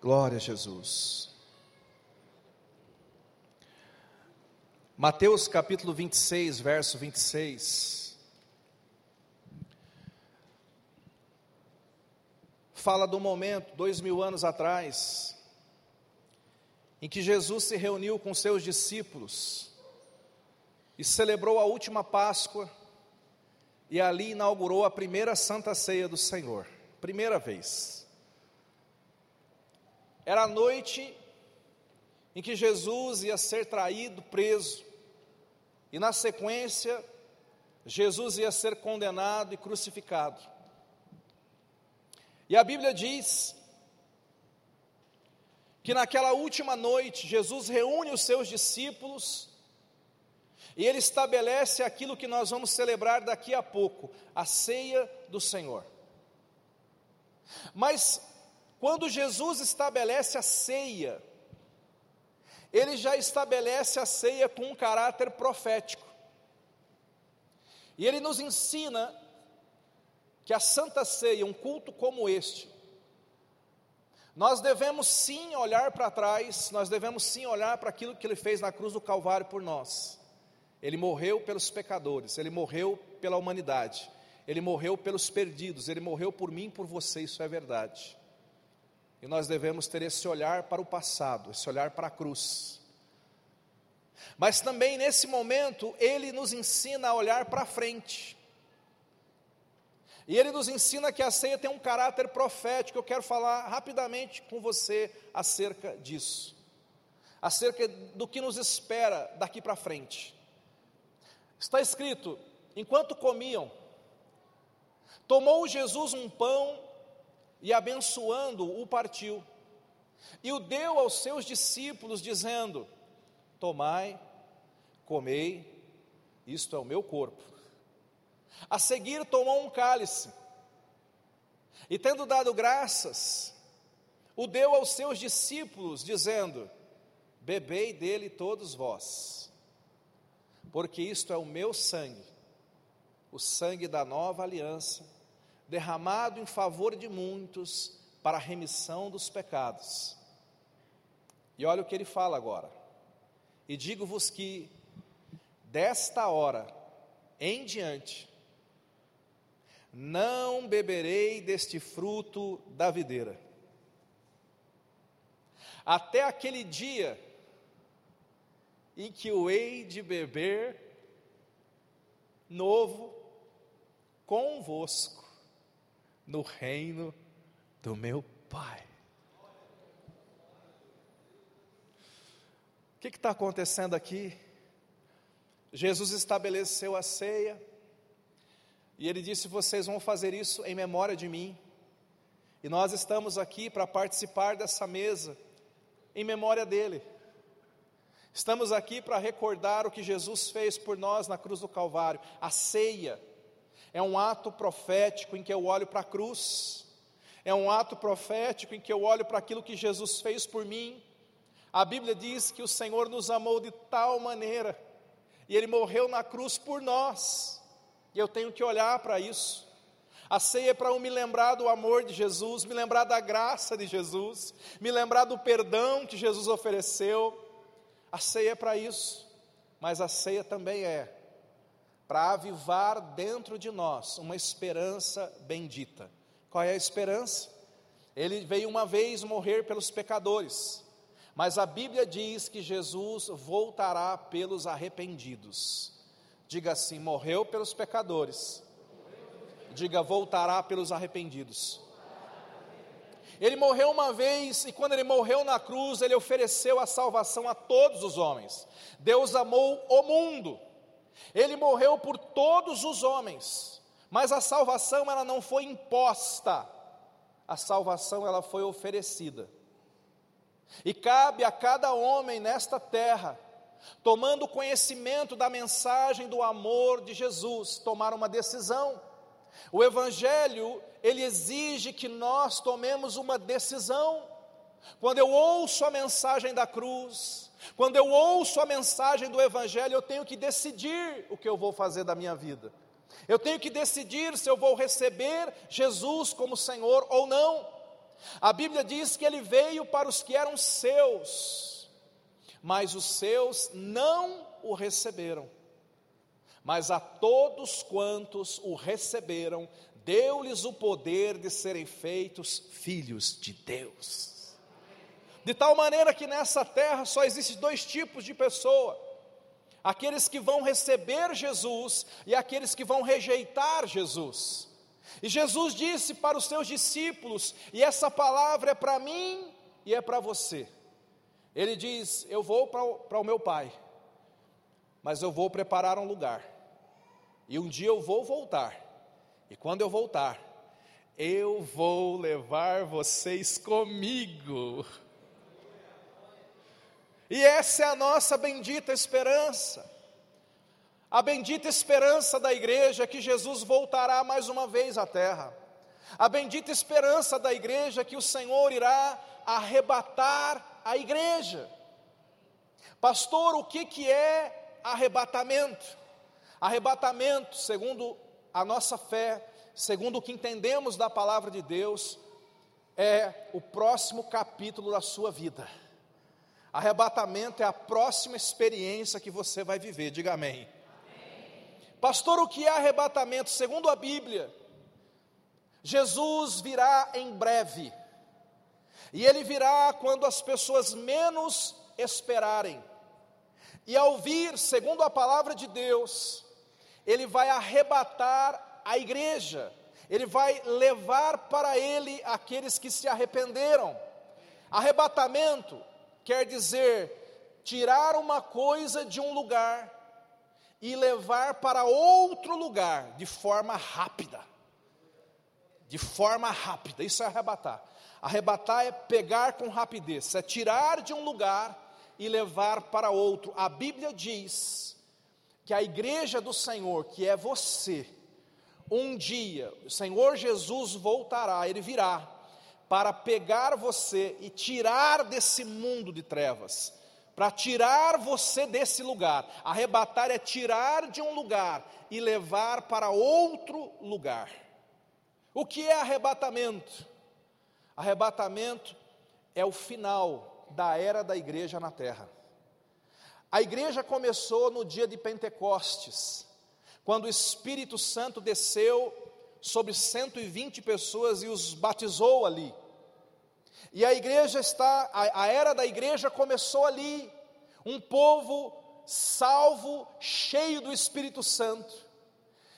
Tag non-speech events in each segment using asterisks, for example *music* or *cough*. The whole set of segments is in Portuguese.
Glória a Jesus. Mateus capítulo 26, verso 26. Fala do momento, dois mil anos atrás, em que Jesus se reuniu com seus discípulos e celebrou a última Páscoa e ali inaugurou a primeira Santa Ceia do Senhor, primeira vez. Era a noite em que Jesus ia ser traído, preso, e na sequência, Jesus ia ser condenado e crucificado. E a Bíblia diz que naquela última noite, Jesus reúne os seus discípulos e ele estabelece aquilo que nós vamos celebrar daqui a pouco, a ceia do Senhor. Mas quando Jesus estabelece a ceia, ele já estabelece a ceia com um caráter profético. E ele nos ensina que a Santa Ceia, um culto como este, nós devemos sim olhar para trás, nós devemos sim olhar para aquilo que ele fez na cruz do Calvário por nós. Ele morreu pelos pecadores, ele morreu pela humanidade, ele morreu pelos perdidos, ele morreu por mim e por você, isso é verdade. E nós devemos ter esse olhar para o passado, esse olhar para a cruz. Mas também nesse momento, ele nos ensina a olhar para frente. E ele nos ensina que a ceia tem um caráter profético. Eu quero falar rapidamente com você acerca disso. Acerca do que nos espera daqui para frente. Está escrito: enquanto comiam, tomou Jesus um pão e, abençoando, o partiu, e o deu aos seus discípulos, dizendo: Tomai, comei, isto é o meu corpo. A seguir, tomou um cálice, e tendo dado graças, o deu aos seus discípulos, dizendo: Bebei dele todos vós porque isto é o meu sangue, o sangue da nova aliança, derramado em favor de muitos para a remissão dos pecados. E olha o que ele fala agora. E digo-vos que desta hora em diante não beberei deste fruto da videira. Até aquele dia em que o hei de beber novo convosco no reino do meu Pai. O que está acontecendo aqui? Jesus estabeleceu a ceia e ele disse: Vocês vão fazer isso em memória de mim. E nós estamos aqui para participar dessa mesa em memória dele. Estamos aqui para recordar o que Jesus fez por nós na cruz do Calvário. A ceia é um ato profético em que eu olho para a cruz, é um ato profético em que eu olho para aquilo que Jesus fez por mim. A Bíblia diz que o Senhor nos amou de tal maneira, e Ele morreu na cruz por nós, e eu tenho que olhar para isso. A ceia é para eu me lembrar do amor de Jesus, me lembrar da graça de Jesus, me lembrar do perdão que Jesus ofereceu a ceia é para isso, mas a ceia também é para avivar dentro de nós uma esperança bendita. Qual é a esperança? Ele veio uma vez morrer pelos pecadores, mas a Bíblia diz que Jesus voltará pelos arrependidos. Diga assim: morreu pelos pecadores. Diga, voltará pelos arrependidos. Ele morreu uma vez e quando ele morreu na cruz, ele ofereceu a salvação a todos os homens. Deus amou o mundo. Ele morreu por todos os homens. Mas a salvação ela não foi imposta. A salvação ela foi oferecida. E cabe a cada homem nesta terra, tomando conhecimento da mensagem do amor de Jesus, tomar uma decisão. O Evangelho, ele exige que nós tomemos uma decisão. Quando eu ouço a mensagem da cruz, quando eu ouço a mensagem do Evangelho, eu tenho que decidir o que eu vou fazer da minha vida. Eu tenho que decidir se eu vou receber Jesus como Senhor ou não. A Bíblia diz que ele veio para os que eram seus, mas os seus não o receberam. Mas a todos quantos o receberam, deu-lhes o poder de serem feitos filhos de Deus. De tal maneira que nessa terra só existem dois tipos de pessoa: aqueles que vão receber Jesus e aqueles que vão rejeitar Jesus. E Jesus disse para os seus discípulos, e essa palavra é para mim e é para você. Ele diz: Eu vou para o meu Pai, mas eu vou preparar um lugar, e um dia eu vou voltar, e quando eu voltar, eu vou levar vocês comigo. E essa é a nossa bendita esperança. A bendita esperança da igreja é que Jesus voltará mais uma vez à terra. A bendita esperança da igreja é que o Senhor irá arrebatar a igreja. Pastor, o que, que é arrebatamento? Arrebatamento, segundo a nossa fé, segundo o que entendemos da palavra de Deus, é o próximo capítulo da sua vida. Arrebatamento é a próxima experiência que você vai viver, diga amém. Pastor, o que é arrebatamento? Segundo a Bíblia, Jesus virá em breve, e ele virá quando as pessoas menos esperarem, e ao vir, segundo a palavra de Deus, ele vai arrebatar a igreja, ele vai levar para ele aqueles que se arrependeram. Arrebatamento quer dizer tirar uma coisa de um lugar e levar para outro lugar de forma rápida. De forma rápida, isso é arrebatar. Arrebatar é pegar com rapidez, é tirar de um lugar e levar para outro. A Bíblia diz que a igreja do Senhor, que é você, um dia o Senhor Jesus voltará, ele virá para pegar você e tirar desse mundo de trevas para tirar você desse lugar. Arrebatar é tirar de um lugar e levar para outro lugar. O que é arrebatamento? Arrebatamento é o final da era da igreja na terra. A igreja começou no dia de Pentecostes, quando o Espírito Santo desceu sobre 120 pessoas e os batizou ali. E a igreja está, a, a era da igreja começou ali, um povo salvo, cheio do Espírito Santo.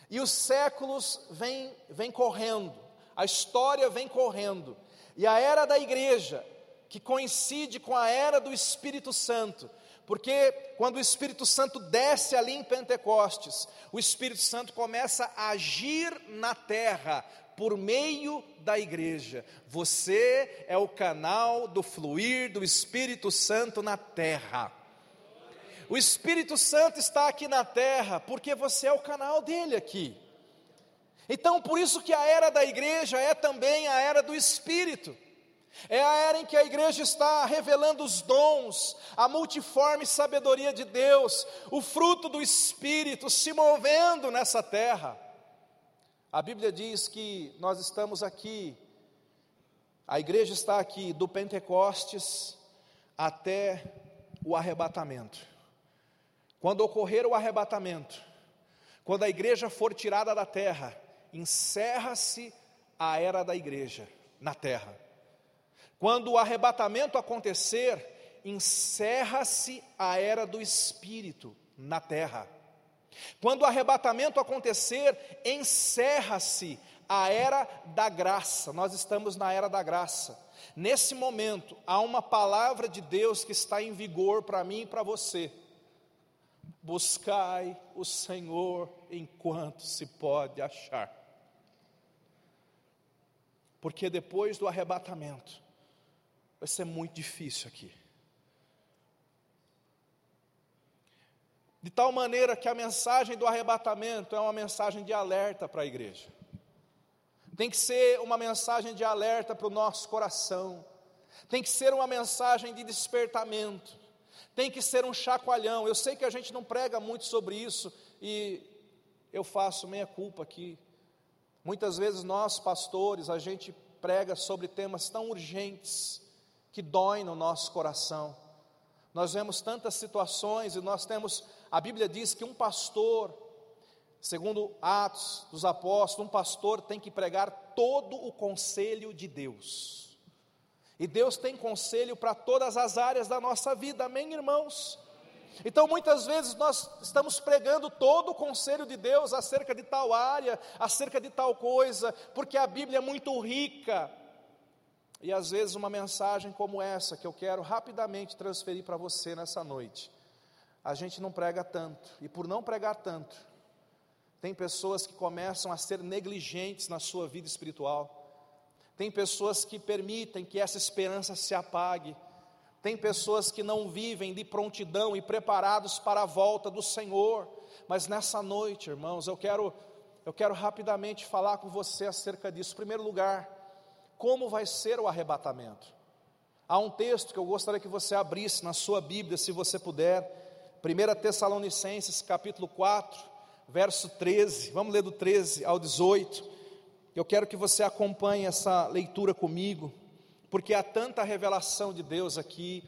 E os séculos vêm vem correndo, a história vem correndo. E a era da igreja, que coincide com a era do Espírito Santo, porque quando o Espírito Santo desce ali em Pentecostes, o Espírito Santo começa a agir na terra por meio da igreja. Você é o canal do fluir do Espírito Santo na terra. O Espírito Santo está aqui na terra porque você é o canal dele aqui. Então, por isso que a era da igreja é também a era do Espírito. É a era em que a igreja está revelando os dons, a multiforme sabedoria de Deus, o fruto do Espírito se movendo nessa terra. A Bíblia diz que nós estamos aqui, a igreja está aqui do Pentecostes até o arrebatamento. Quando ocorrer o arrebatamento, quando a igreja for tirada da terra, encerra-se a era da igreja na terra. Quando o arrebatamento acontecer, encerra-se a era do espírito na terra. Quando o arrebatamento acontecer, encerra-se a era da graça. Nós estamos na era da graça. Nesse momento, há uma palavra de Deus que está em vigor para mim e para você. Buscai o Senhor enquanto se pode achar. Porque depois do arrebatamento, vai ser muito difícil aqui. De tal maneira que a mensagem do arrebatamento é uma mensagem de alerta para a igreja. Tem que ser uma mensagem de alerta para o nosso coração. Tem que ser uma mensagem de despertamento. Tem que ser um chacoalhão. Eu sei que a gente não prega muito sobre isso e eu faço meia culpa aqui. Muitas vezes nós, pastores, a gente prega sobre temas tão urgentes que doem no nosso coração. Nós vemos tantas situações e nós temos, a Bíblia diz que um pastor, segundo Atos dos Apóstolos, um pastor tem que pregar todo o conselho de Deus. E Deus tem conselho para todas as áreas da nossa vida, amém, irmãos? Então, muitas vezes nós estamos pregando todo o conselho de Deus acerca de tal área, acerca de tal coisa, porque a Bíblia é muito rica. E às vezes uma mensagem como essa, que eu quero rapidamente transferir para você nessa noite, a gente não prega tanto, e por não pregar tanto, tem pessoas que começam a ser negligentes na sua vida espiritual, tem pessoas que permitem que essa esperança se apague, tem pessoas que não vivem de prontidão e preparados para a volta do Senhor. Mas nessa noite, irmãos, eu quero eu quero rapidamente falar com você acerca disso. Em primeiro lugar, como vai ser o arrebatamento? Há um texto que eu gostaria que você abrisse na sua Bíblia, se você puder. 1 Tessalonicenses, capítulo 4, verso 13. Vamos ler do 13 ao 18. Eu quero que você acompanhe essa leitura comigo porque há tanta revelação de Deus aqui.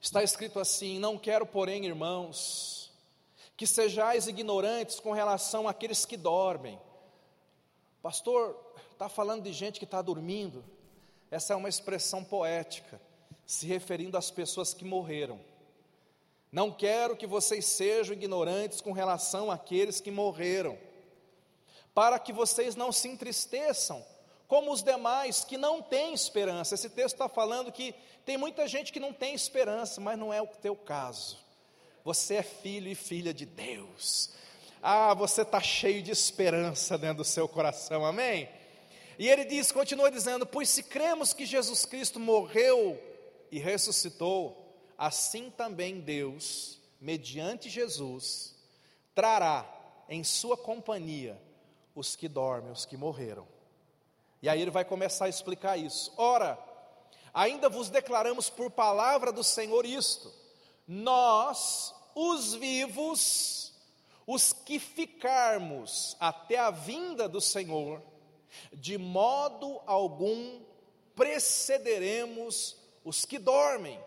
Está escrito assim: Não quero, porém, irmãos, que sejais ignorantes com relação àqueles que dormem. Pastor, está falando de gente que está dormindo. Essa é uma expressão poética, se referindo às pessoas que morreram. Não quero que vocês sejam ignorantes com relação àqueles que morreram, para que vocês não se entristeçam como os demais que não têm esperança. Esse texto está falando que tem muita gente que não tem esperança, mas não é o teu caso. Você é filho e filha de Deus. Ah, você está cheio de esperança dentro do seu coração, amém? E ele diz, continua dizendo: Pois se cremos que Jesus Cristo morreu e ressuscitou, assim também Deus, mediante Jesus, trará em sua companhia os que dormem, os que morreram. E aí ele vai começar a explicar isso. Ora, ainda vos declaramos por palavra do Senhor isto: nós, os vivos, os que ficarmos até a vinda do Senhor, de modo algum precederemos os que dormem.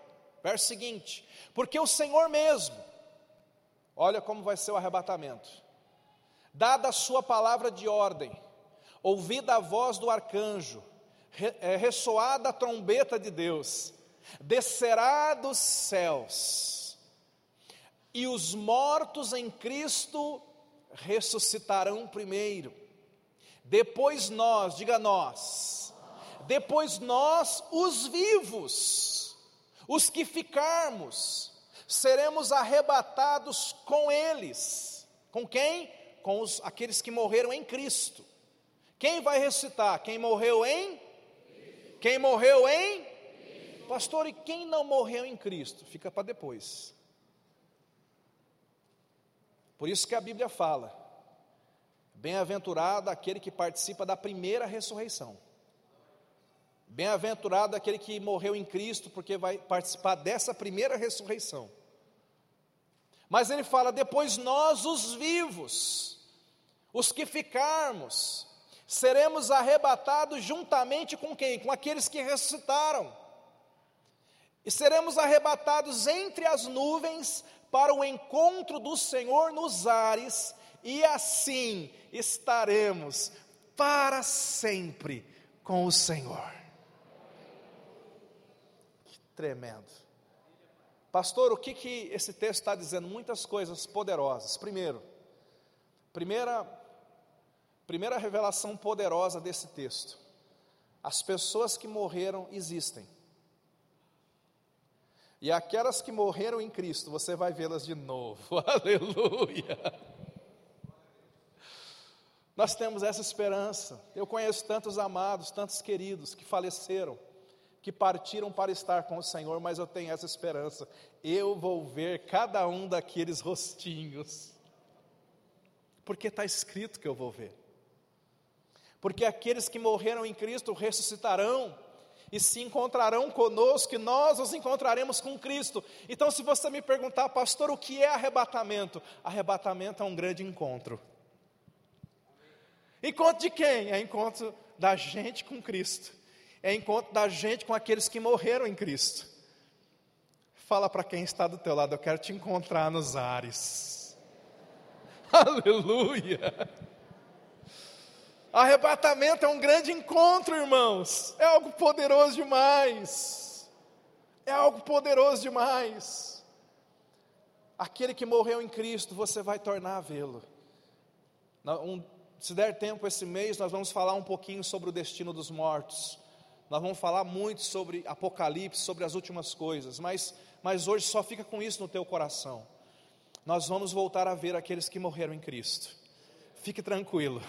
Verso seguinte: porque o Senhor mesmo, olha como vai ser o arrebatamento, dada a sua palavra de ordem, ouvida a voz do arcanjo, é, ressoada a trombeta de Deus, descerá dos céus, e os mortos em Cristo ressuscitarão primeiro. Depois nós, diga nós, depois nós, os vivos, os que ficarmos, seremos arrebatados com eles. Com quem? Com os, aqueles que morreram em Cristo. Quem vai ressuscitar? Quem morreu em? Quem morreu em? Pastor, e quem não morreu em Cristo? Fica para depois. Por isso que a Bíblia fala: Bem-aventurado aquele que participa da primeira ressurreição. Bem-aventurado aquele que morreu em Cristo, porque vai participar dessa primeira ressurreição. Mas ele fala: depois nós, os vivos, os que ficarmos, seremos arrebatados juntamente com quem? Com aqueles que ressuscitaram. E seremos arrebatados entre as nuvens para o encontro do Senhor nos ares, e assim estaremos para sempre com o Senhor. Que tremendo. Pastor, o que, que esse texto está dizendo? Muitas coisas poderosas. Primeiro, primeira Primeira revelação poderosa desse texto: as pessoas que morreram existem. E aquelas que morreram em Cristo, você vai vê-las de novo. *laughs* Aleluia! Nós temos essa esperança. Eu conheço tantos amados, tantos queridos que faleceram, que partiram para estar com o Senhor, mas eu tenho essa esperança. Eu vou ver cada um daqueles rostinhos, porque está escrito que eu vou ver porque aqueles que morreram em Cristo ressuscitarão e se encontrarão conosco, e nós os encontraremos com Cristo. Então, se você me perguntar, pastor, o que é arrebatamento? Arrebatamento é um grande encontro. Encontro de quem? É encontro da gente com Cristo, é encontro da gente com aqueles que morreram em Cristo. Fala para quem está do teu lado, eu quero te encontrar nos ares. *laughs* Aleluia! Arrebatamento é um grande encontro, irmãos. É algo poderoso demais. É algo poderoso demais. Aquele que morreu em Cristo, você vai tornar a vê-lo. Um, se der tempo esse mês, nós vamos falar um pouquinho sobre o destino dos mortos. Nós vamos falar muito sobre Apocalipse, sobre as últimas coisas, mas, mas hoje só fica com isso no teu coração. Nós vamos voltar a ver aqueles que morreram em Cristo. Fique tranquilo.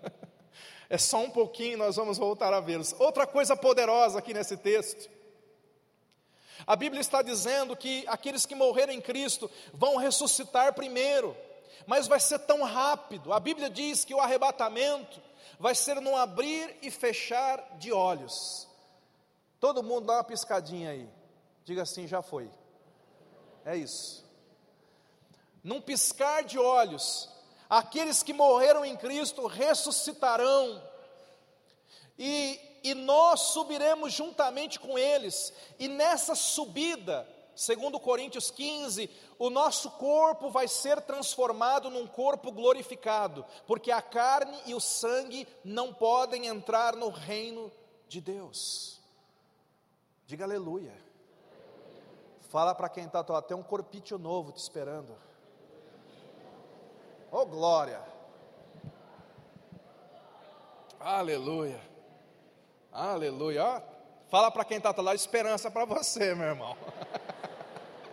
*laughs* é só um pouquinho, nós vamos voltar a vê-los. Outra coisa poderosa aqui nesse texto. A Bíblia está dizendo que aqueles que morreram em Cristo vão ressuscitar primeiro, mas vai ser tão rápido. A Bíblia diz que o arrebatamento vai ser num abrir e fechar de olhos. Todo mundo dá uma piscadinha aí. Diga assim, já foi. É isso. Num piscar de olhos, aqueles que morreram em Cristo ressuscitarão, e, e nós subiremos juntamente com eles, e nessa subida, segundo Coríntios 15, o nosso corpo vai ser transformado num corpo glorificado, porque a carne e o sangue não podem entrar no reino de Deus. Diga aleluia. Fala para quem está, tem um corpício novo te esperando. Oh glória! Aleluia! Aleluia! Fala para quem está lá, esperança para você, meu irmão. *laughs*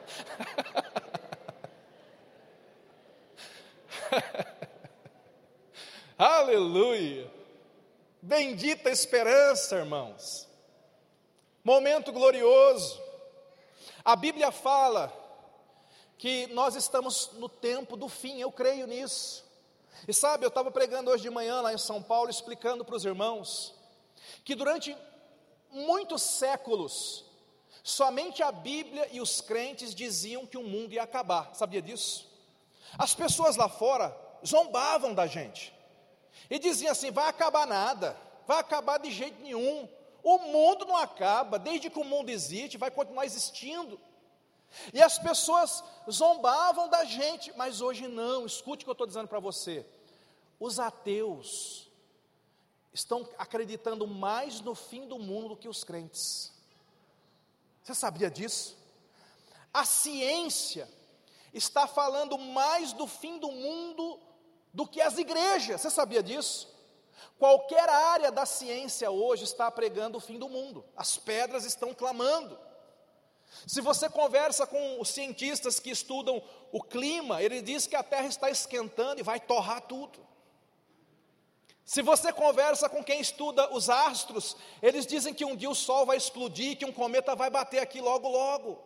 *laughs* Aleluia! Bendita esperança, irmãos. Momento glorioso. A Bíblia fala que nós estamos no tempo do fim, eu creio nisso. E sabe, eu estava pregando hoje de manhã lá em São Paulo, explicando para os irmãos, que durante muitos séculos, somente a Bíblia e os crentes diziam que o mundo ia acabar, sabia disso? As pessoas lá fora zombavam da gente, e diziam assim: vai acabar nada, vai acabar de jeito nenhum, o mundo não acaba, desde que o mundo existe, vai continuar existindo. E as pessoas zombavam da gente, mas hoje não. Escute o que eu estou dizendo para você. Os ateus estão acreditando mais no fim do mundo do que os crentes. Você sabia disso? A ciência está falando mais do fim do mundo do que as igrejas. Você sabia disso? Qualquer área da ciência hoje está pregando o fim do mundo. As pedras estão clamando. Se você conversa com os cientistas que estudam o clima, ele diz que a Terra está esquentando e vai torrar tudo. Se você conversa com quem estuda os astros, eles dizem que um dia o Sol vai explodir, que um cometa vai bater aqui logo, logo.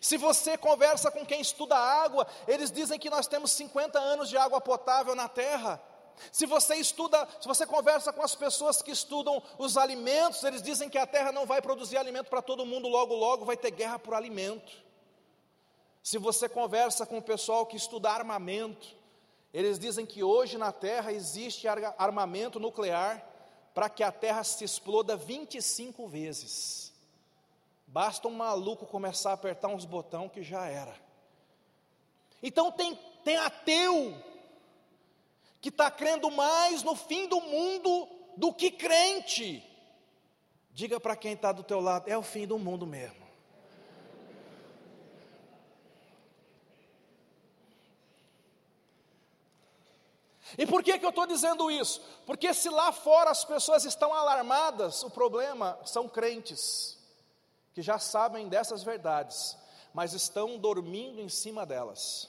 Se você conversa com quem estuda água, eles dizem que nós temos 50 anos de água potável na Terra. Se você estuda, se você conversa com as pessoas que estudam os alimentos, eles dizem que a terra não vai produzir alimento para todo mundo, logo, logo vai ter guerra por alimento. Se você conversa com o pessoal que estuda armamento, eles dizem que hoje na terra existe armamento nuclear para que a terra se exploda 25 vezes. Basta um maluco começar a apertar uns botões que já era. Então tem, tem ateu que está crendo mais no fim do mundo do que crente. Diga para quem está do teu lado, é o fim do mundo mesmo. E por que, que eu estou dizendo isso? Porque se lá fora as pessoas estão alarmadas, o problema são crentes, que já sabem dessas verdades, mas estão dormindo em cima delas.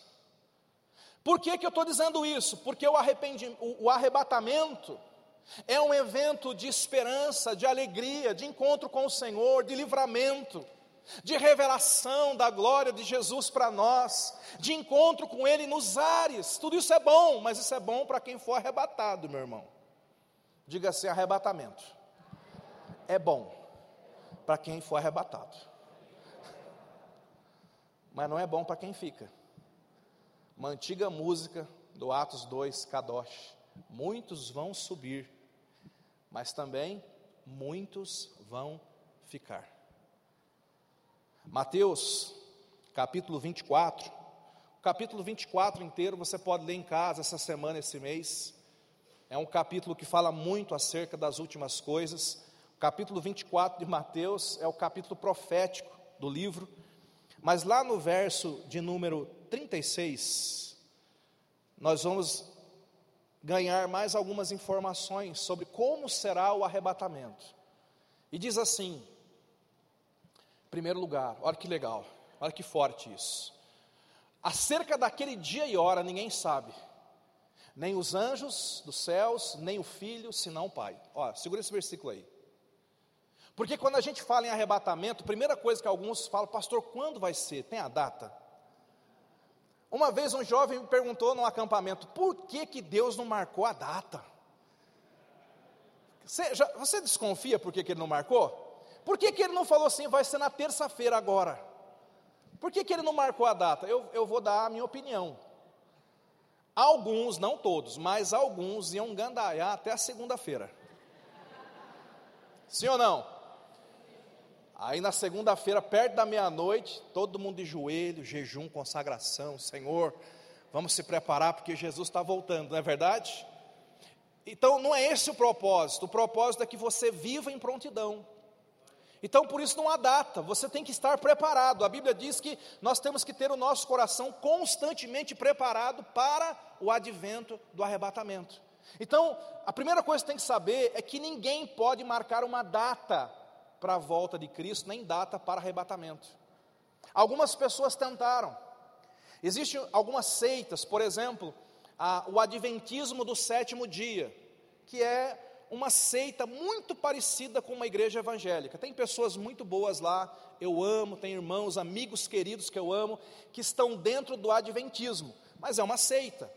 Por que, que eu estou dizendo isso? Porque o, o arrebatamento é um evento de esperança, de alegria, de encontro com o Senhor, de livramento, de revelação da glória de Jesus para nós, de encontro com Ele nos ares. Tudo isso é bom, mas isso é bom para quem for arrebatado, meu irmão. Diga-se arrebatamento. É bom para quem for arrebatado, mas não é bom para quem fica uma antiga música do Atos 2, Kadosh. Muitos vão subir, mas também muitos vão ficar. Mateus, capítulo 24. O capítulo 24 inteiro você pode ler em casa essa semana, esse mês. É um capítulo que fala muito acerca das últimas coisas. O capítulo 24 de Mateus é o capítulo profético do livro. Mas lá no verso de número 36, nós vamos ganhar mais algumas informações sobre como será o arrebatamento. E diz assim: primeiro lugar, olha que legal, olha que forte isso. Acerca daquele dia e hora ninguém sabe, nem os anjos dos céus, nem o filho, senão o Pai. Olha, segura esse versículo aí. Porque quando a gente fala em arrebatamento, a primeira coisa que alguns falam, pastor, quando vai ser? Tem a data? Uma vez um jovem me perguntou num acampamento, por que, que Deus não marcou a data? Você, já, você desconfia por que, que ele não marcou? Por que, que ele não falou assim, vai ser na terça-feira agora? Por que, que ele não marcou a data? Eu, eu vou dar a minha opinião. Alguns, não todos, mas alguns iam gandaiar até a segunda-feira. Sim ou não? Aí na segunda-feira, perto da meia-noite, todo mundo de joelho, jejum, consagração, Senhor, vamos se preparar porque Jesus está voltando, não é verdade? Então não é esse o propósito, o propósito é que você viva em prontidão. Então, por isso não há data, você tem que estar preparado. A Bíblia diz que nós temos que ter o nosso coração constantemente preparado para o advento do arrebatamento. Então, a primeira coisa que tem que saber é que ninguém pode marcar uma data para a volta de Cristo, nem data para arrebatamento. Algumas pessoas tentaram. Existem algumas seitas, por exemplo, a, o Adventismo do sétimo dia, que é uma seita muito parecida com uma igreja evangélica. Tem pessoas muito boas lá, eu amo, tem irmãos, amigos queridos que eu amo, que estão dentro do adventismo, mas é uma seita.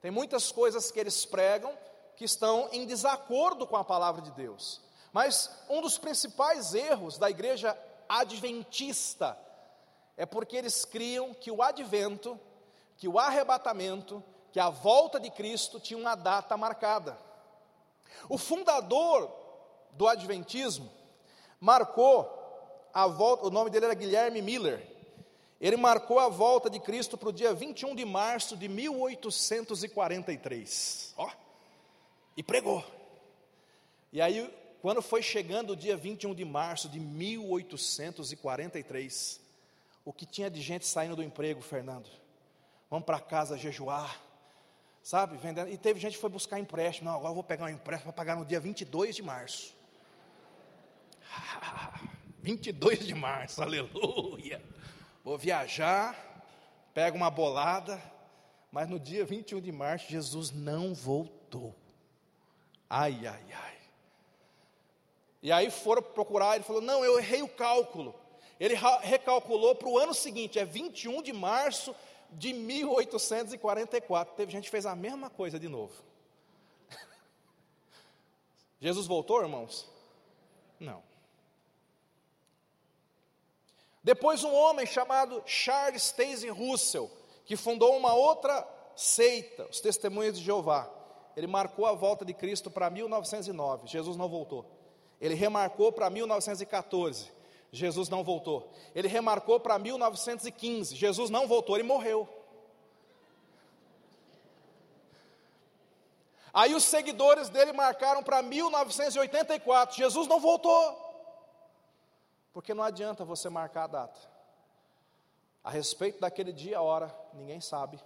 Tem muitas coisas que eles pregam que estão em desacordo com a palavra de Deus. Mas um dos principais erros da igreja adventista é porque eles criam que o advento, que o arrebatamento, que a volta de Cristo tinha uma data marcada. O fundador do Adventismo marcou a volta, o nome dele era Guilherme Miller. Ele marcou a volta de Cristo para o dia 21 de março de 1843. Ó, e pregou. E aí, quando foi chegando o dia 21 de março de 1843, o que tinha de gente saindo do emprego, Fernando? Vamos para casa jejuar sabe, vendendo. E teve gente que foi buscar empréstimo. Não, agora eu vou pegar um empréstimo para pagar no dia 22 de março. *laughs* 22 de março, aleluia. Vou viajar, pego uma bolada, mas no dia 21 de março Jesus não voltou. Ai, ai, ai. E aí foram procurar, ele falou: Não, eu errei o cálculo. Ele recalculou para o ano seguinte, é 21 de março de 1844. Teve gente que fez a mesma coisa de novo. *laughs* Jesus voltou, irmãos? Não. Depois um homem chamado Charles Stacey Russell, que fundou uma outra seita, os Testemunhas de Jeová. Ele marcou a volta de Cristo para 1909. Jesus não voltou. Ele remarcou para 1914. Jesus não voltou. Ele remarcou para 1915, Jesus não voltou, ele morreu. Aí os seguidores dele marcaram para 1984, Jesus não voltou. Porque não adianta você marcar a data. A respeito daquele dia e a hora, ninguém sabe.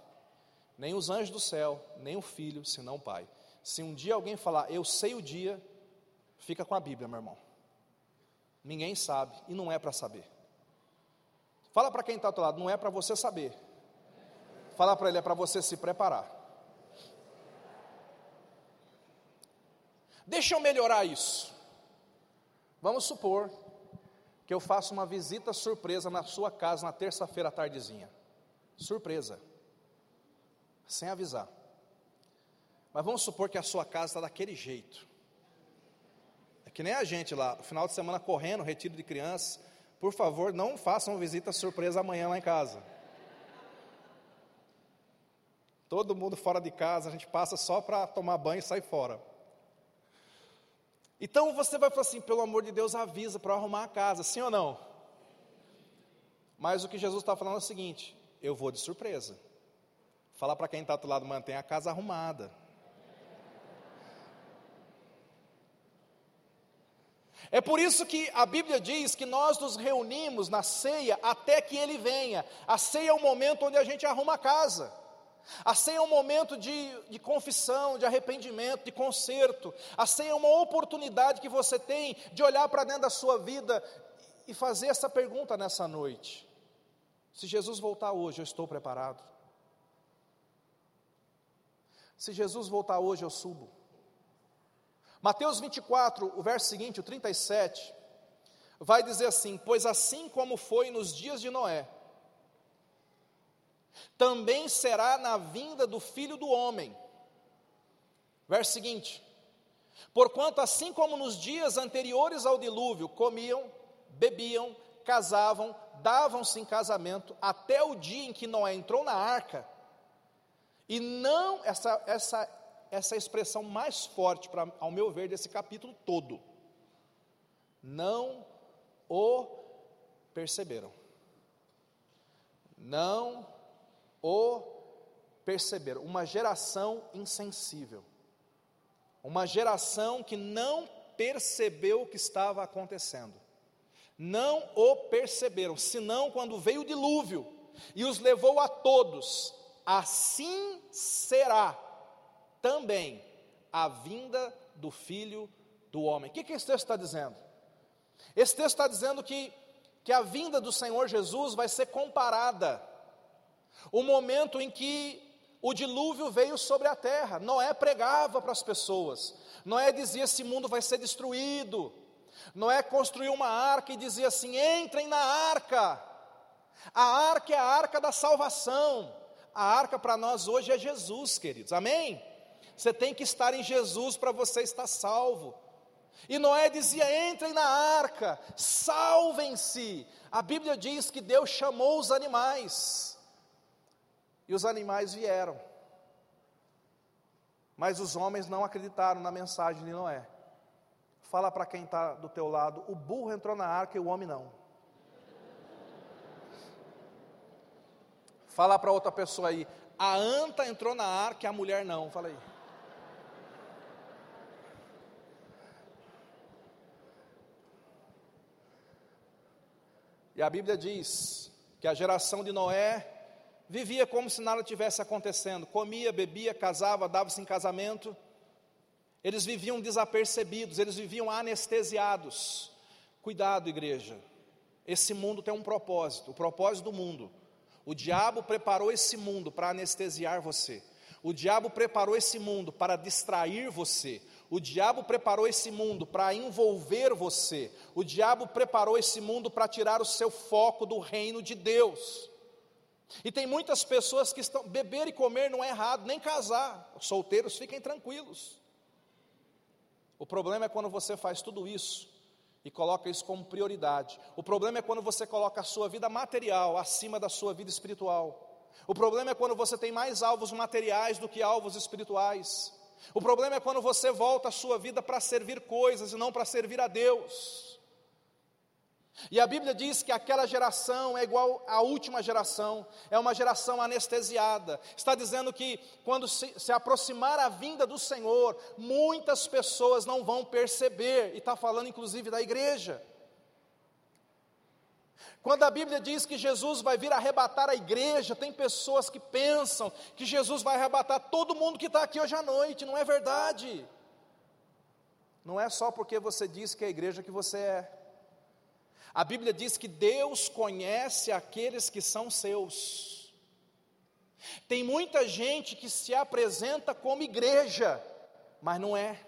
Nem os anjos do céu, nem o filho, senão o pai. Se um dia alguém falar, eu sei o dia, fica com a Bíblia, meu irmão. Ninguém sabe e não é para saber. Fala para quem está ao teu lado, não é para você saber. Fala para ele, é para você se preparar. Deixa eu melhorar isso. Vamos supor que eu faça uma visita surpresa na sua casa na terça-feira à tardezinha. Surpresa. Sem avisar. Mas vamos supor que a sua casa está daquele jeito que nem a gente lá, final de semana correndo, retiro de crianças. Por favor, não façam visita surpresa amanhã lá em casa. Todo mundo fora de casa, a gente passa só para tomar banho e sair fora. Então você vai falar assim: pelo amor de Deus, avisa para arrumar a casa, sim ou não? Mas o que Jesus está falando é o seguinte: eu vou de surpresa. Fala para quem está do lado, mantém a casa arrumada. É por isso que a Bíblia diz que nós nos reunimos na ceia até que ele venha. A ceia é o momento onde a gente arruma a casa. A ceia é um momento de, de confissão, de arrependimento, de conserto. A ceia é uma oportunidade que você tem de olhar para dentro da sua vida e fazer essa pergunta nessa noite: Se Jesus voltar hoje, eu estou preparado? Se Jesus voltar hoje, eu subo. Mateus 24, o verso seguinte, o 37, vai dizer assim: Pois assim como foi nos dias de Noé, também será na vinda do filho do homem. Verso seguinte: Porquanto, assim como nos dias anteriores ao dilúvio, comiam, bebiam, casavam, davam-se em casamento, até o dia em que Noé entrou na arca, e não, essa, essa, essa expressão mais forte, pra, ao meu ver, desse capítulo todo, não o perceberam. Não o perceberam. Uma geração insensível. Uma geração que não percebeu o que estava acontecendo. Não o perceberam, senão quando veio o dilúvio e os levou a todos. Assim será também a vinda do filho do homem. O que, que esse texto está dizendo? Esse texto está dizendo que, que a vinda do Senhor Jesus vai ser comparada o momento em que o dilúvio veio sobre a terra. Noé pregava para as pessoas. Noé dizia: esse mundo vai ser destruído. Noé construiu uma arca e dizia assim: entrem na arca. A arca é a arca da salvação. A arca para nós hoje é Jesus, queridos. Amém? Você tem que estar em Jesus para você estar salvo. E Noé dizia: entrem na arca, salvem-se. A Bíblia diz que Deus chamou os animais. E os animais vieram. Mas os homens não acreditaram na mensagem de Noé. Fala para quem está do teu lado, o burro entrou na arca e o homem não. Fala para outra pessoa aí, a anta entrou na arca e a mulher não. Fala aí. E a Bíblia diz que a geração de Noé vivia como se nada tivesse acontecendo, comia, bebia, casava, dava-se em casamento. Eles viviam desapercebidos, eles viviam anestesiados. Cuidado, igreja. Esse mundo tem um propósito, o propósito do mundo. O diabo preparou esse mundo para anestesiar você. O diabo preparou esse mundo para distrair você. O diabo preparou esse mundo para envolver você. O diabo preparou esse mundo para tirar o seu foco do reino de Deus. E tem muitas pessoas que estão. Beber e comer não é errado, nem casar. Os solteiros fiquem tranquilos. O problema é quando você faz tudo isso e coloca isso como prioridade. O problema é quando você coloca a sua vida material acima da sua vida espiritual. O problema é quando você tem mais alvos materiais do que alvos espirituais. O problema é quando você volta a sua vida para servir coisas e não para servir a Deus. E a Bíblia diz que aquela geração é igual à última geração, é uma geração anestesiada. Está dizendo que quando se, se aproximar a vinda do Senhor, muitas pessoas não vão perceber, e está falando inclusive da igreja. Quando a Bíblia diz que Jesus vai vir arrebatar a igreja, tem pessoas que pensam que Jesus vai arrebatar todo mundo que está aqui hoje à noite, não é verdade. Não é só porque você diz que é a igreja que você é. A Bíblia diz que Deus conhece aqueles que são seus. Tem muita gente que se apresenta como igreja, mas não é.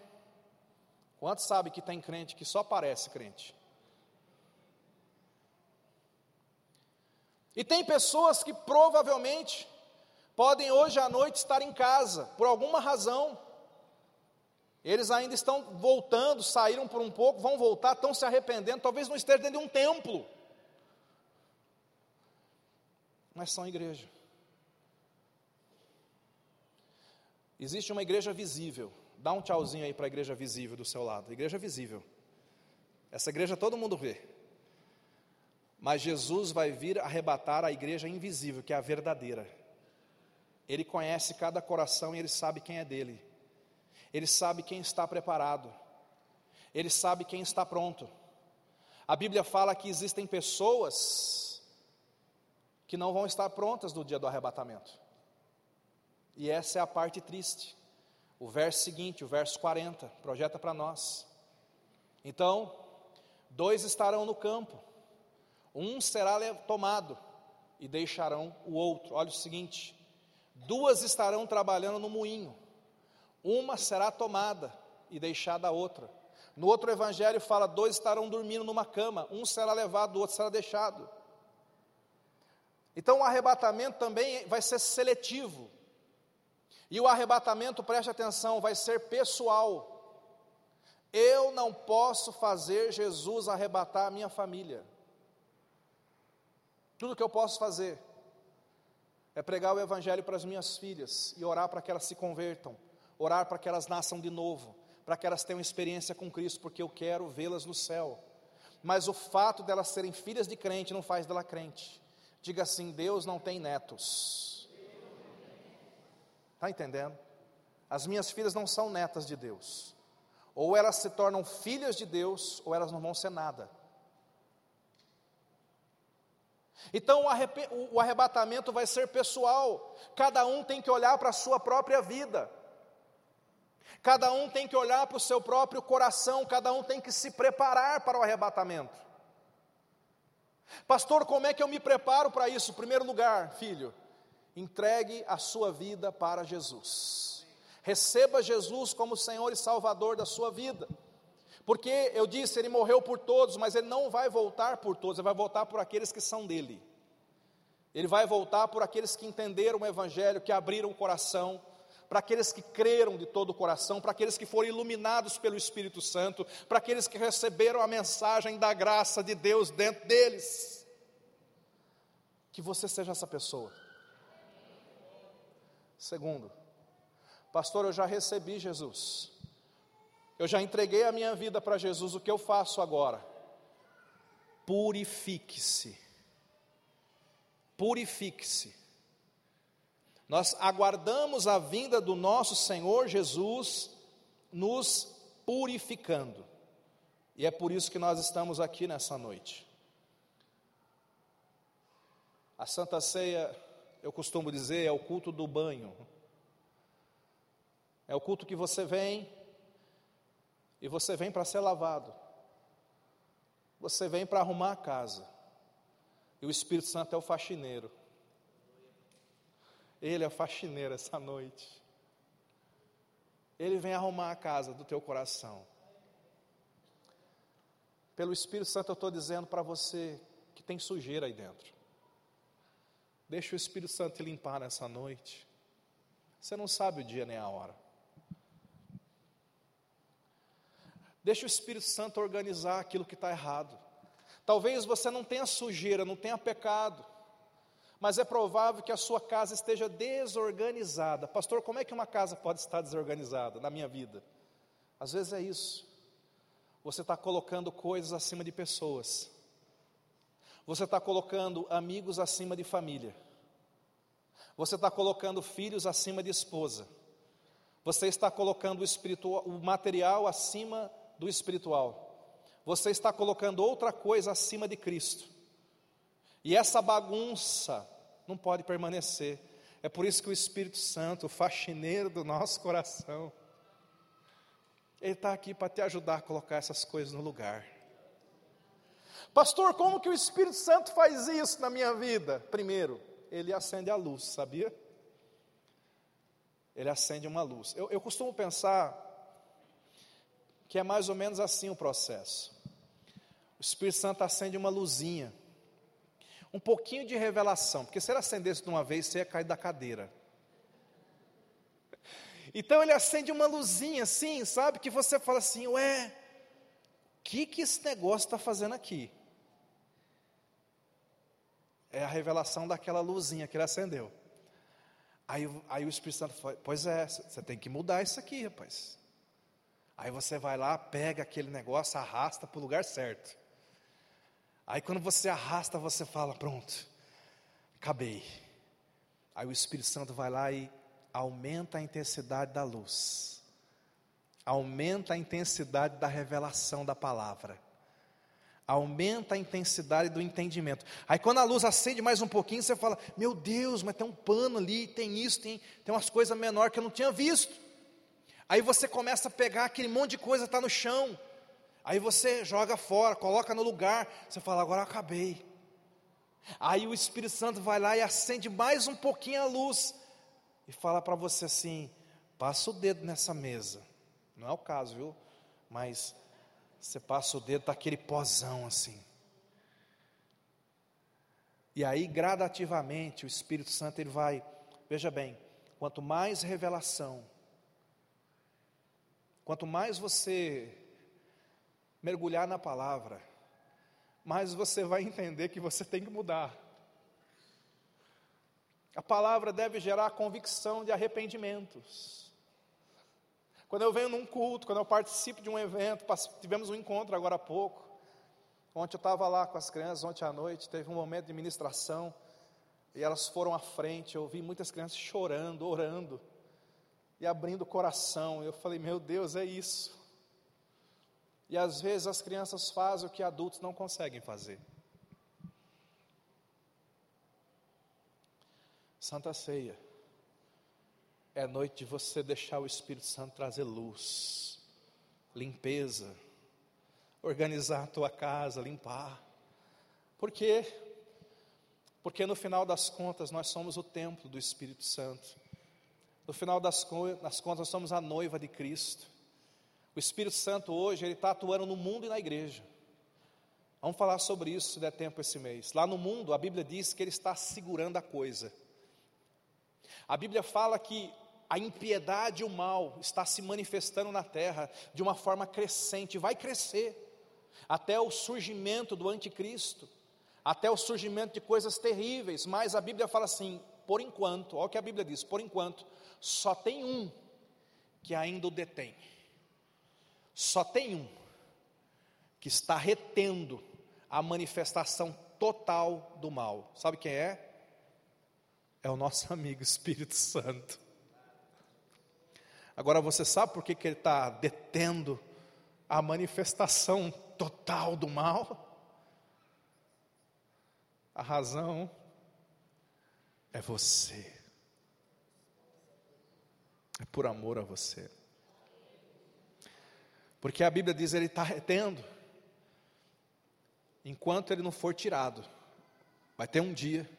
Quantos sabe que tem crente que só parece crente? E tem pessoas que provavelmente podem hoje à noite estar em casa, por alguma razão, eles ainda estão voltando, saíram por um pouco, vão voltar, estão se arrependendo, talvez não estejam dentro de um templo. Mas são igreja. Existe uma igreja visível, Dá um tchauzinho aí para a igreja visível do seu lado. Igreja visível. Essa igreja todo mundo vê. Mas Jesus vai vir arrebatar a igreja invisível, que é a verdadeira. Ele conhece cada coração e ele sabe quem é dele. Ele sabe quem está preparado. Ele sabe quem está pronto. A Bíblia fala que existem pessoas que não vão estar prontas no dia do arrebatamento. E essa é a parte triste. O verso seguinte, o verso 40, projeta para nós. Então, dois estarão no campo, um será tomado e deixarão o outro. Olha o seguinte: duas estarão trabalhando no moinho, uma será tomada e deixada a outra. No outro evangelho fala: dois estarão dormindo numa cama, um será levado, o outro será deixado. Então o arrebatamento também vai ser seletivo. E o arrebatamento, preste atenção, vai ser pessoal. Eu não posso fazer Jesus arrebatar a minha família. Tudo que eu posso fazer é pregar o Evangelho para as minhas filhas e orar para que elas se convertam, orar para que elas nasçam de novo, para que elas tenham experiência com Cristo, porque eu quero vê-las no céu. Mas o fato delas serem filhas de crente não faz dela crente. Diga assim: Deus não tem netos. Está entendendo? As minhas filhas não são netas de Deus. Ou elas se tornam filhas de Deus, ou elas não vão ser nada. Então o arrebatamento vai ser pessoal, cada um tem que olhar para a sua própria vida. Cada um tem que olhar para o seu próprio coração, cada um tem que se preparar para o arrebatamento. Pastor, como é que eu me preparo para isso? Em primeiro lugar, filho, entregue a sua vida para Jesus. Receba Jesus como Senhor e Salvador da sua vida. Porque eu disse, ele morreu por todos, mas ele não vai voltar por todos, ele vai voltar por aqueles que são dele. Ele vai voltar por aqueles que entenderam o Evangelho, que abriram o coração, para aqueles que creram de todo o coração, para aqueles que foram iluminados pelo Espírito Santo, para aqueles que receberam a mensagem da graça de Deus dentro deles. Que você seja essa pessoa. Segundo, pastor, eu já recebi Jesus, eu já entreguei a minha vida para Jesus, o que eu faço agora? Purifique-se, purifique-se nós aguardamos a vinda do nosso Senhor Jesus nos purificando. E é por isso que nós estamos aqui nessa noite. A Santa Ceia, eu costumo dizer, é o culto do banho. É o culto que você vem e você vem para ser lavado. Você vem para arrumar a casa. E o Espírito Santo é o faxineiro. Ele é faxineiro essa noite. Ele vem arrumar a casa do teu coração. Pelo Espírito Santo eu estou dizendo para você que tem sujeira aí dentro. Deixa o Espírito Santo te limpar nessa noite. Você não sabe o dia nem a hora. Deixa o Espírito Santo organizar aquilo que está errado. Talvez você não tenha sujeira, não tenha pecado mas é provável que a sua casa esteja desorganizada. Pastor, como é que uma casa pode estar desorganizada na minha vida? Às vezes é isso. Você está colocando coisas acima de pessoas. Você está colocando amigos acima de família. Você está colocando filhos acima de esposa. Você está colocando o, o material acima do espiritual. Você está colocando outra coisa acima de Cristo. E essa bagunça não pode permanecer. É por isso que o Espírito Santo, o faxineiro do nosso coração, ele está aqui para te ajudar a colocar essas coisas no lugar. Pastor, como que o Espírito Santo faz isso na minha vida? Primeiro, ele acende a luz, sabia? Ele acende uma luz. Eu, eu costumo pensar que é mais ou menos assim o processo. O Espírito Santo acende uma luzinha um pouquinho de revelação, porque se ele acendesse de uma vez, você ia cair da cadeira. Então ele acende uma luzinha assim, sabe? Que você fala assim, ué, o que, que esse negócio está fazendo aqui? É a revelação daquela luzinha que ele acendeu. Aí, aí o Espírito Santo fala, pois é, você tem que mudar isso aqui, rapaz. Aí você vai lá, pega aquele negócio, arrasta para o lugar certo. Aí quando você arrasta, você fala: pronto, acabei. Aí o Espírito Santo vai lá e aumenta a intensidade da luz, aumenta a intensidade da revelação da palavra, aumenta a intensidade do entendimento. Aí quando a luz acende mais um pouquinho, você fala: Meu Deus, mas tem um pano ali, tem isso, tem, tem umas coisas menores que eu não tinha visto. Aí você começa a pegar aquele monte de coisa que está no chão. Aí você joga fora, coloca no lugar. Você fala, agora acabei. Aí o Espírito Santo vai lá e acende mais um pouquinho a luz. E fala para você assim: passa o dedo nessa mesa. Não é o caso, viu? Mas você passa o dedo, está aquele pozão assim. E aí, gradativamente, o Espírito Santo ele vai, veja bem, quanto mais revelação, Quanto mais você mergulhar na palavra, mais você vai entender que você tem que mudar. A palavra deve gerar convicção de arrependimentos. Quando eu venho num culto, quando eu participo de um evento, tivemos um encontro agora há pouco. Ontem eu estava lá com as crianças, ontem à noite, teve um momento de ministração, e elas foram à frente, eu ouvi muitas crianças chorando, orando e abrindo o coração. Eu falei, meu Deus, é isso. E às vezes as crianças fazem o que adultos não conseguem fazer. Santa Ceia é noite de você deixar o Espírito Santo trazer luz, limpeza, organizar a tua casa, limpar. Por quê? Porque no final das contas nós somos o templo do Espírito Santo. No final das, contas, nós somos a noiva de Cristo. O Espírito Santo hoje, ele está atuando no mundo e na igreja. Vamos falar sobre isso se der tempo esse mês. Lá no mundo, a Bíblia diz que ele está segurando a coisa. A Bíblia fala que a impiedade e o mal está se manifestando na terra de uma forma crescente, vai crescer até o surgimento do anticristo, até o surgimento de coisas terríveis, mas a Bíblia fala assim: por enquanto, olha o que a Bíblia diz, por enquanto, só tem um que ainda o detém. Só tem um que está retendo a manifestação total do mal. Sabe quem é? É o nosso *laughs* amigo Espírito Santo. Agora você sabe por que, que ele está detendo a manifestação total do mal? A razão é você. É por amor a você. Porque a Bíblia diz ele está retendo, enquanto ele não for tirado. Vai ter um dia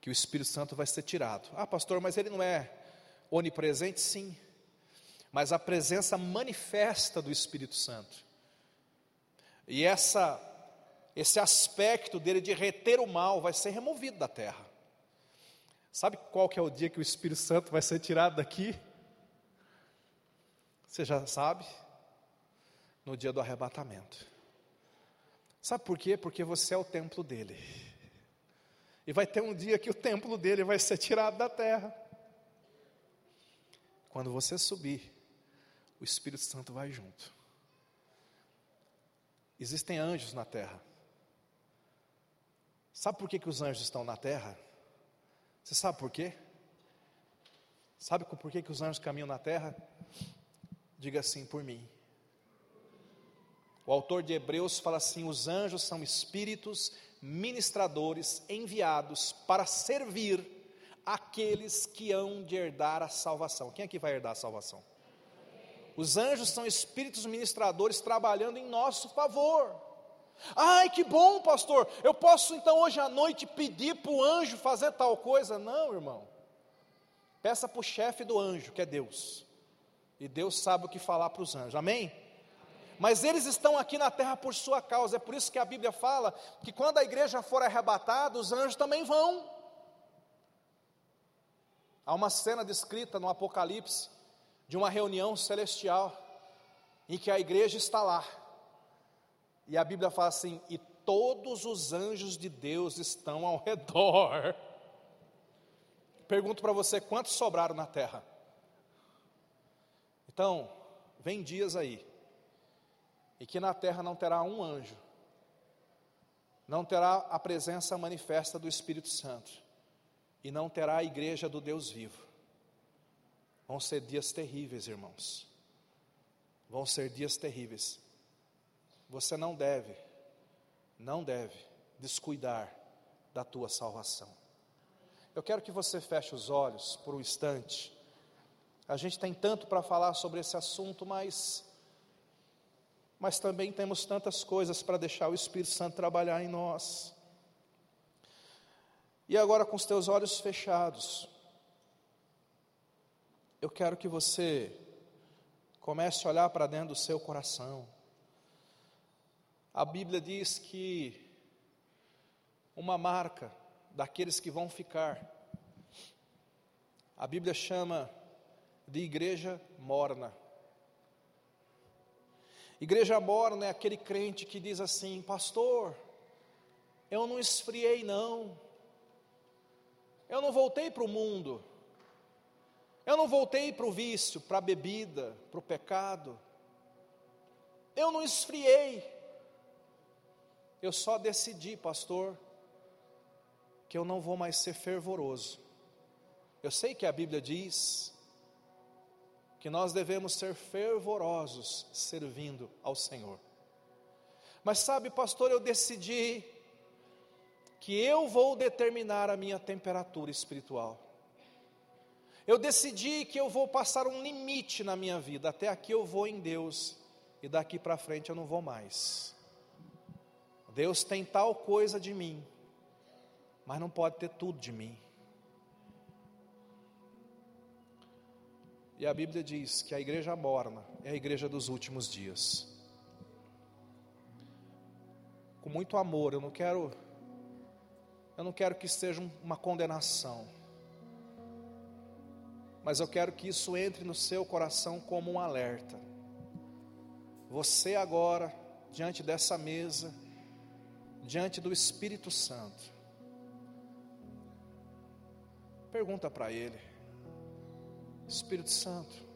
que o Espírito Santo vai ser tirado. Ah, pastor, mas ele não é onipresente? Sim. Mas a presença manifesta do Espírito Santo. E essa esse aspecto dele de reter o mal vai ser removido da terra. Sabe qual que é o dia que o Espírito Santo vai ser tirado daqui? Você já sabe? No dia do arrebatamento. Sabe por quê? Porque você é o templo dele. E vai ter um dia que o templo dele vai ser tirado da terra. Quando você subir, o Espírito Santo vai junto. Existem anjos na terra. Sabe por que, que os anjos estão na terra? Você sabe por quê? Sabe por que, que os anjos caminham na terra? Diga assim por mim. O autor de Hebreus fala assim: os anjos são espíritos ministradores enviados para servir aqueles que hão de herdar a salvação. Quem aqui vai herdar a salvação? Os anjos são espíritos ministradores trabalhando em nosso favor. Ai, que bom, pastor. Eu posso então hoje à noite pedir para o anjo fazer tal coisa? Não, irmão. Peça para o chefe do anjo, que é Deus. E Deus sabe o que falar para os anjos. Amém? Mas eles estão aqui na terra por sua causa. É por isso que a Bíblia fala que quando a igreja for arrebatada, os anjos também vão. Há uma cena descrita no Apocalipse de uma reunião celestial em que a igreja está lá. E a Bíblia fala assim: e todos os anjos de Deus estão ao *laughs* redor. Pergunto para você: quantos sobraram na terra? Então, vem dias aí, e que na terra não terá um anjo, não terá a presença manifesta do Espírito Santo, e não terá a igreja do Deus vivo. Vão ser dias terríveis, irmãos. Vão ser dias terríveis. Você não deve, não deve descuidar da tua salvação. Eu quero que você feche os olhos por um instante. A gente tem tanto para falar sobre esse assunto, mas mas também temos tantas coisas para deixar o Espírito Santo trabalhar em nós. E agora com os teus olhos fechados, eu quero que você comece a olhar para dentro do seu coração. A Bíblia diz que uma marca daqueles que vão ficar. A Bíblia chama de igreja morna. Igreja morna é aquele crente que diz assim: Pastor, eu não esfriei, não. Eu não voltei para o mundo. Eu não voltei para o vício, para a bebida, para o pecado. Eu não esfriei. Eu só decidi, pastor, que eu não vou mais ser fervoroso. Eu sei que a Bíblia diz que nós devemos ser fervorosos servindo ao Senhor. Mas sabe, pastor, eu decidi que eu vou determinar a minha temperatura espiritual. Eu decidi que eu vou passar um limite na minha vida, até aqui eu vou em Deus e daqui para frente eu não vou mais. Deus tem tal coisa de mim mas não pode ter tudo de mim. E a Bíblia diz que a igreja morna é a igreja dos últimos dias. Com muito amor, eu não quero eu não quero que seja uma condenação. Mas eu quero que isso entre no seu coração como um alerta. Você agora, diante dessa mesa, diante do Espírito Santo, Pergunta para ele: Espírito Santo,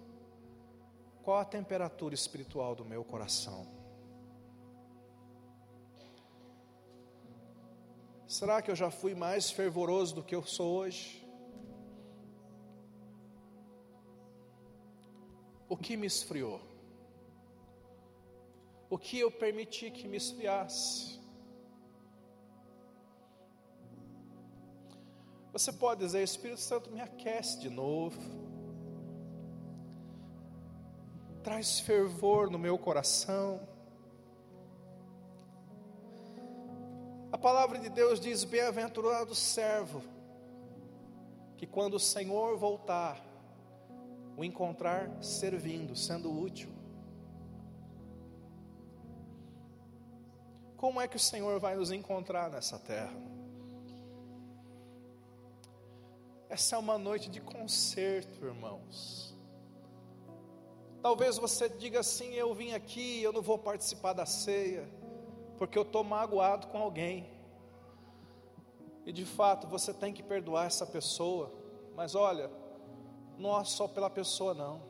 qual a temperatura espiritual do meu coração? Será que eu já fui mais fervoroso do que eu sou hoje? O que me esfriou? O que eu permiti que me esfriasse? Você pode dizer: Espírito Santo, me aquece de novo. Traz fervor no meu coração. A palavra de Deus diz: Bem-aventurado servo, que quando o Senhor voltar, o encontrar servindo, sendo útil. Como é que o Senhor vai nos encontrar nessa terra? Essa é uma noite de concerto, irmãos. Talvez você diga assim: eu vim aqui, eu não vou participar da ceia, porque eu estou magoado com alguém. E de fato você tem que perdoar essa pessoa, mas olha, não é só pela pessoa, não.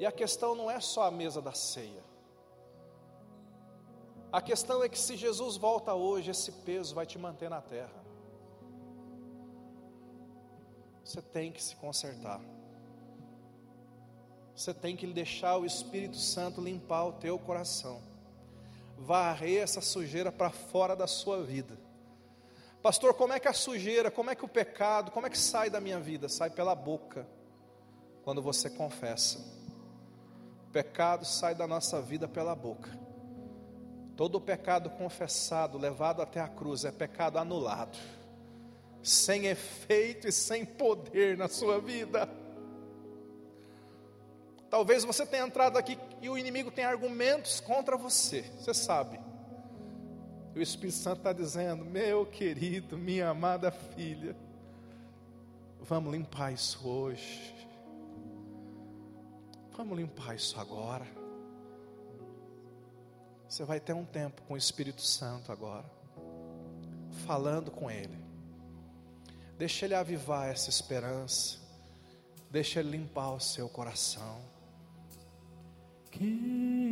E a questão não é só a mesa da ceia. A questão é que se Jesus volta hoje, esse peso vai te manter na terra. Você tem que se consertar. Você tem que deixar o Espírito Santo limpar o teu coração. Varrer essa sujeira para fora da sua vida. Pastor, como é que a sujeira, como é que o pecado, como é que sai da minha vida? Sai pela boca, quando você confessa. O pecado sai da nossa vida pela boca. Todo pecado confessado, levado até a cruz, é pecado anulado sem efeito e sem poder na sua vida. Talvez você tenha entrado aqui e o inimigo tem argumentos contra você, você sabe. E o Espírito Santo está dizendo: Meu querido, minha amada filha, vamos limpar isso hoje. Vamos limpar isso agora. Você vai ter um tempo com o Espírito Santo agora, falando com Ele. Deixa Ele avivar essa esperança. Deixa Ele limpar o seu coração. King.